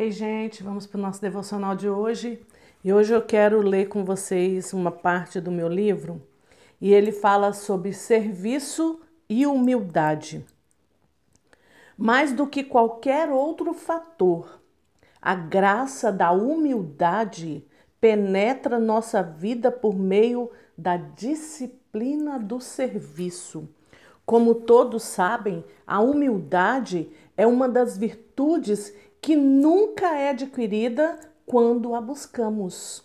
Ei, gente, vamos para o nosso devocional de hoje. E hoje eu quero ler com vocês uma parte do meu livro e ele fala sobre serviço e humildade. Mais do que qualquer outro fator, a graça da humildade penetra nossa vida por meio da disciplina do serviço. Como todos sabem, a humildade é uma das virtudes que nunca é adquirida quando a buscamos.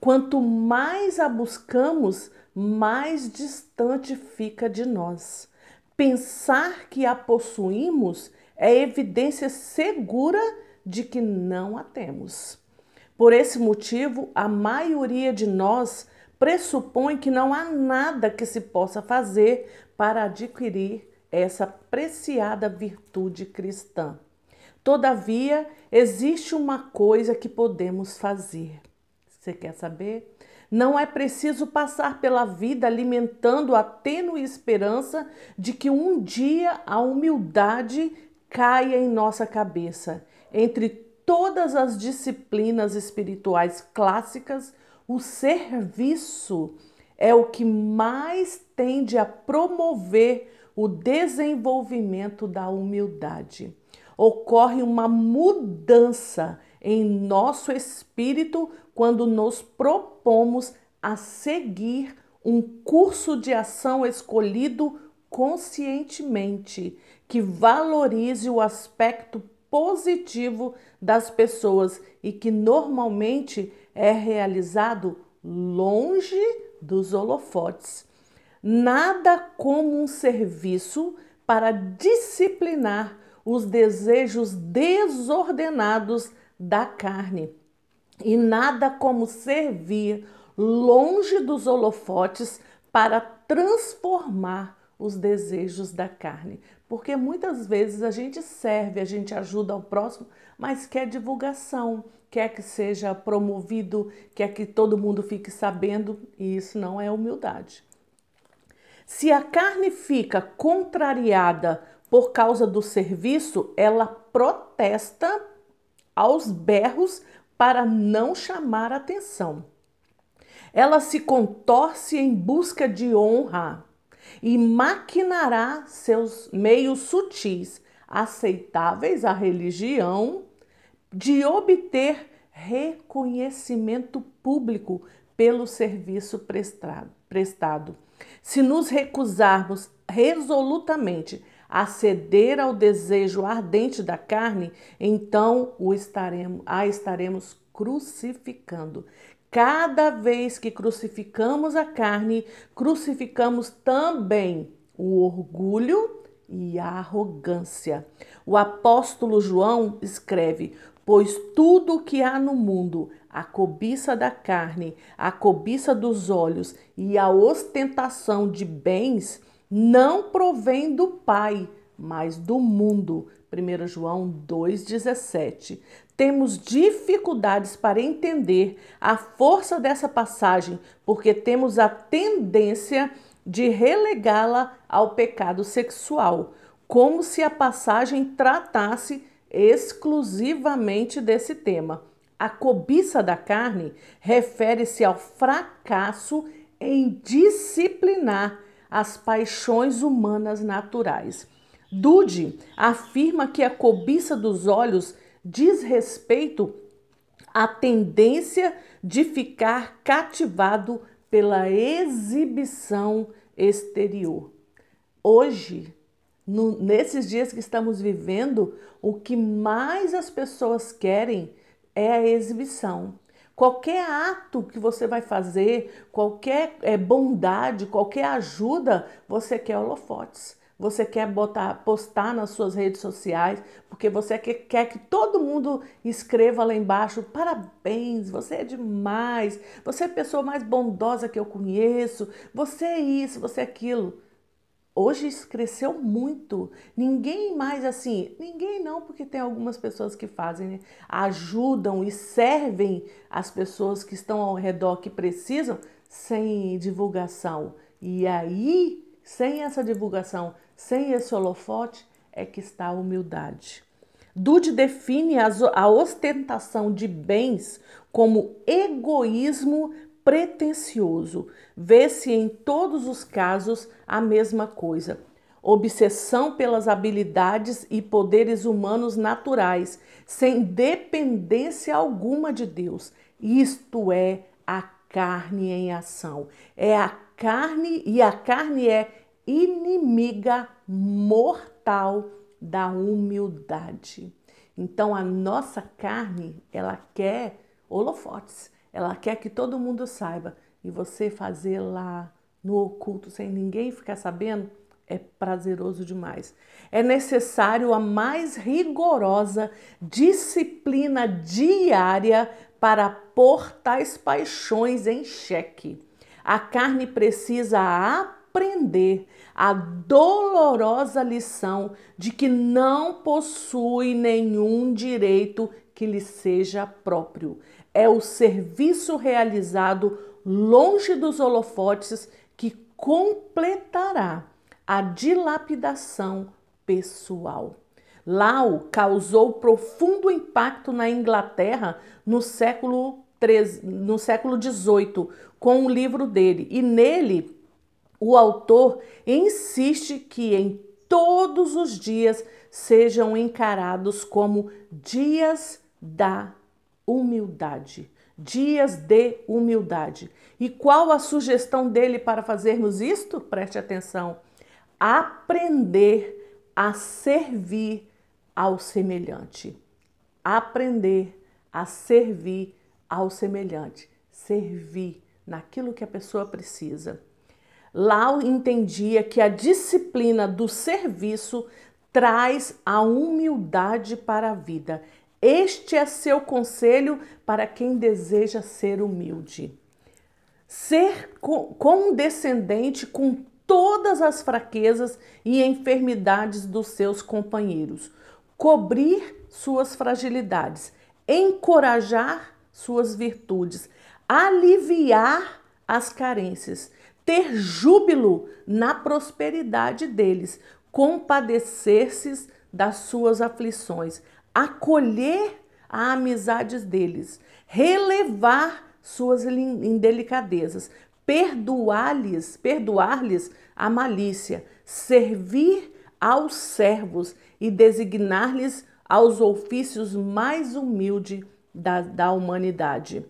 Quanto mais a buscamos, mais distante fica de nós. Pensar que a possuímos é evidência segura de que não a temos. Por esse motivo, a maioria de nós pressupõe que não há nada que se possa fazer para adquirir essa preciada virtude cristã. Todavia, existe uma coisa que podemos fazer. Você quer saber? Não é preciso passar pela vida alimentando a tênue esperança de que um dia a humildade caia em nossa cabeça. Entre todas as disciplinas espirituais clássicas, o serviço é o que mais tende a promover o desenvolvimento da humildade ocorre uma mudança em nosso espírito quando nos propomos a seguir um curso de ação escolhido conscientemente, que valorize o aspecto positivo das pessoas e que normalmente é realizado longe dos holofotes. Nada como um serviço para disciplinar os desejos desordenados da carne. E nada como servir longe dos holofotes para transformar os desejos da carne. Porque muitas vezes a gente serve, a gente ajuda ao próximo, mas quer divulgação, quer que seja promovido, quer que todo mundo fique sabendo, e isso não é humildade. Se a carne fica contrariada por causa do serviço, ela protesta aos berros para não chamar atenção. Ela se contorce em busca de honra e maquinará seus meios sutis, aceitáveis à religião, de obter reconhecimento público pelo serviço prestado. Se nos recusarmos resolutamente a ceder ao desejo ardente da carne, então o estaremos, a estaremos crucificando. Cada vez que crucificamos a carne, crucificamos também o orgulho e a arrogância. O apóstolo João escreve: Pois tudo o que há no mundo, a cobiça da carne, a cobiça dos olhos e a ostentação de bens, não provém do Pai, mas do mundo. 1 João 2,17. Temos dificuldades para entender a força dessa passagem, porque temos a tendência de relegá-la ao pecado sexual, como se a passagem tratasse exclusivamente desse tema. A cobiça da carne refere-se ao fracasso em disciplinar as paixões humanas naturais. Dude afirma que a cobiça dos olhos diz respeito à tendência de ficar cativado pela exibição exterior. Hoje, no, nesses dias que estamos vivendo, o que mais as pessoas querem é a exibição. Qualquer ato que você vai fazer, qualquer é, bondade, qualquer ajuda, você quer holofotes. Você quer botar, postar nas suas redes sociais, porque você quer, quer que todo mundo escreva lá embaixo: parabéns, você é demais, você é a pessoa mais bondosa que eu conheço, você é isso, você é aquilo. Hoje isso cresceu muito. Ninguém mais assim, ninguém não, porque tem algumas pessoas que fazem, né? ajudam e servem as pessoas que estão ao redor que precisam sem divulgação. E aí, sem essa divulgação, sem esse holofote, é que está a humildade. Dude define a ostentação de bens como egoísmo pretensioso. Vê-se em todos os casos a mesma coisa. Obsessão pelas habilidades e poderes humanos naturais, sem dependência alguma de Deus. Isto é a carne em ação. É a carne e a carne é inimiga mortal da humildade. Então a nossa carne, ela quer holofotes, ela quer que todo mundo saiba e você fazer lá no oculto sem ninguém ficar sabendo é prazeroso demais. É necessário a mais rigorosa disciplina diária para pôr tais paixões em xeque. A carne precisa aprender a dolorosa lição de que não possui nenhum direito que lhe seja próprio. É o serviço realizado longe dos holofotes que completará a dilapidação pessoal. Lau causou profundo impacto na Inglaterra no século, 13, no século XVIII com o livro dele, e nele o autor insiste que em todos os dias sejam encarados como dias da humildade. Dias de humildade. E qual a sugestão dele para fazermos isto? Preste atenção. Aprender a servir ao semelhante. Aprender a servir ao semelhante. Servir naquilo que a pessoa precisa. Lau entendia que a disciplina do serviço traz a humildade para a vida. Este é seu conselho para quem deseja ser humilde. Ser condescendente com todas as fraquezas e enfermidades dos seus companheiros, cobrir suas fragilidades, encorajar suas virtudes, aliviar as carências, ter júbilo na prosperidade deles, compadecer-se das suas aflições, acolher a amizades deles, relevar suas indelicadezas, perdoar-lhes, perdoar-lhes a malícia, servir aos servos e designar-lhes aos ofícios mais humildes da, da humanidade.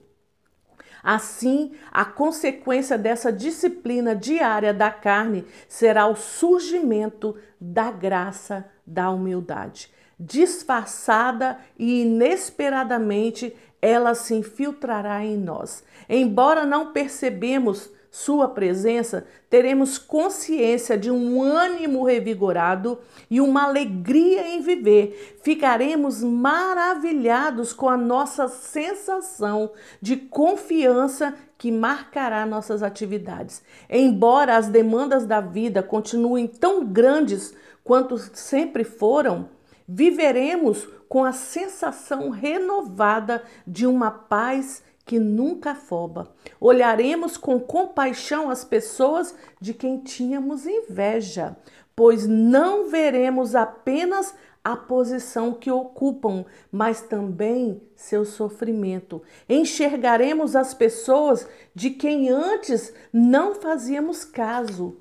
Assim, a consequência dessa disciplina diária da carne será o surgimento da graça da humildade. Disfarçada e inesperadamente, ela se infiltrará em nós. Embora não percebemos sua presença, teremos consciência de um ânimo revigorado e uma alegria em viver. Ficaremos maravilhados com a nossa sensação de confiança que marcará nossas atividades. Embora as demandas da vida continuem tão grandes quanto sempre foram, viveremos com a sensação renovada de uma paz que nunca afoba. Olharemos com compaixão as pessoas de quem tínhamos inveja, pois não veremos apenas a posição que ocupam, mas também seu sofrimento. Enxergaremos as pessoas de quem antes não fazíamos caso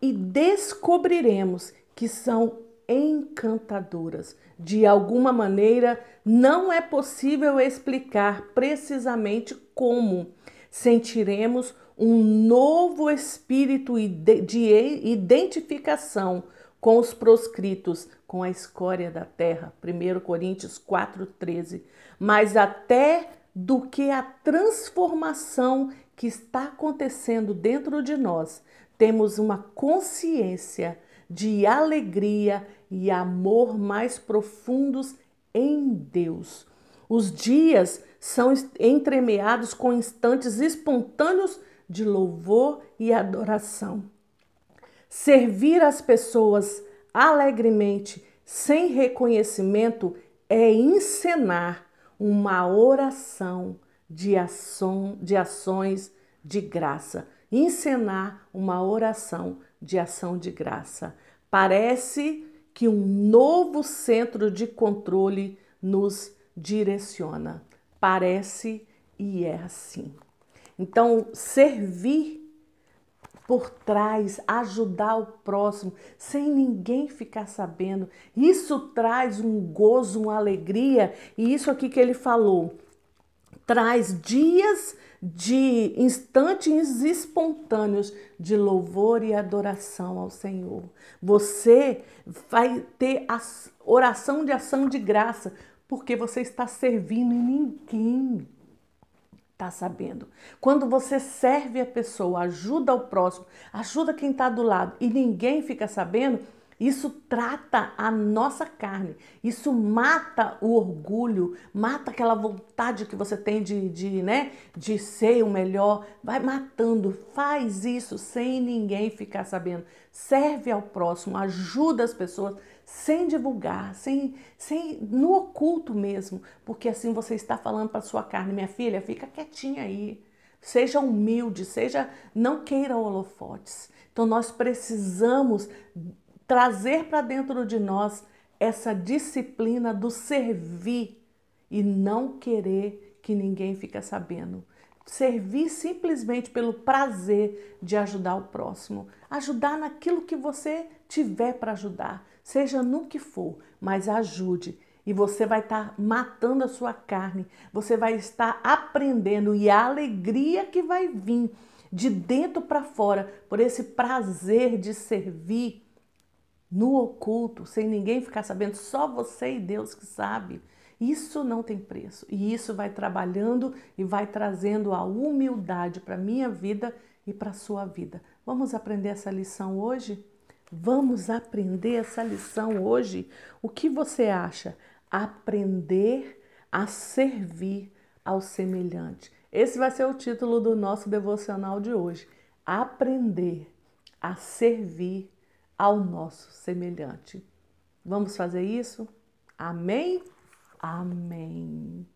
e descobriremos que são encantadoras. De alguma maneira, não é possível explicar precisamente como sentiremos um novo espírito de identificação com os proscritos, com a escória da terra. 1 Coríntios 4,13. Mas até do que a transformação que está acontecendo dentro de nós, temos uma consciência de alegria e amor mais profundos em Deus. Os dias são entremeados com instantes espontâneos de louvor e adoração. Servir as pessoas alegremente, sem reconhecimento, é encenar uma oração de, ação, de ações de graça. Encenar uma oração de ação de graça. Parece que um novo centro de controle nos direciona. Parece e é assim. Então, servir por trás, ajudar o próximo, sem ninguém ficar sabendo. Isso traz um gozo, uma alegria, e isso aqui que ele falou, traz dias de instantes espontâneos de louvor e adoração ao Senhor. Você vai ter a oração de ação de graça, porque você está servindo e ninguém está sabendo. Quando você serve a pessoa, ajuda o próximo, ajuda quem está do lado e ninguém fica sabendo, isso trata a nossa carne, isso mata o orgulho, mata aquela vontade que você tem de, de, né, de ser o melhor, vai matando. Faz isso sem ninguém ficar sabendo. Serve ao próximo, ajuda as pessoas sem divulgar, sem, sem no oculto mesmo, porque assim você está falando para sua carne, minha filha, fica quietinha aí. Seja humilde, seja não queira holofotes. Então nós precisamos trazer para dentro de nós essa disciplina do servir e não querer que ninguém fique sabendo. Servir simplesmente pelo prazer de ajudar o próximo, ajudar naquilo que você tiver para ajudar, seja no que for, mas ajude. E você vai estar tá matando a sua carne, você vai estar aprendendo e a alegria que vai vir de dentro para fora por esse prazer de servir no oculto, sem ninguém ficar sabendo, só você e Deus que sabe. Isso não tem preço. E isso vai trabalhando e vai trazendo a humildade para a minha vida e para a sua vida. Vamos aprender essa lição hoje? Vamos aprender essa lição hoje? O que você acha? Aprender a servir ao semelhante. Esse vai ser o título do nosso devocional de hoje. Aprender a servir ao nosso semelhante. Vamos fazer isso? Amém? Amém.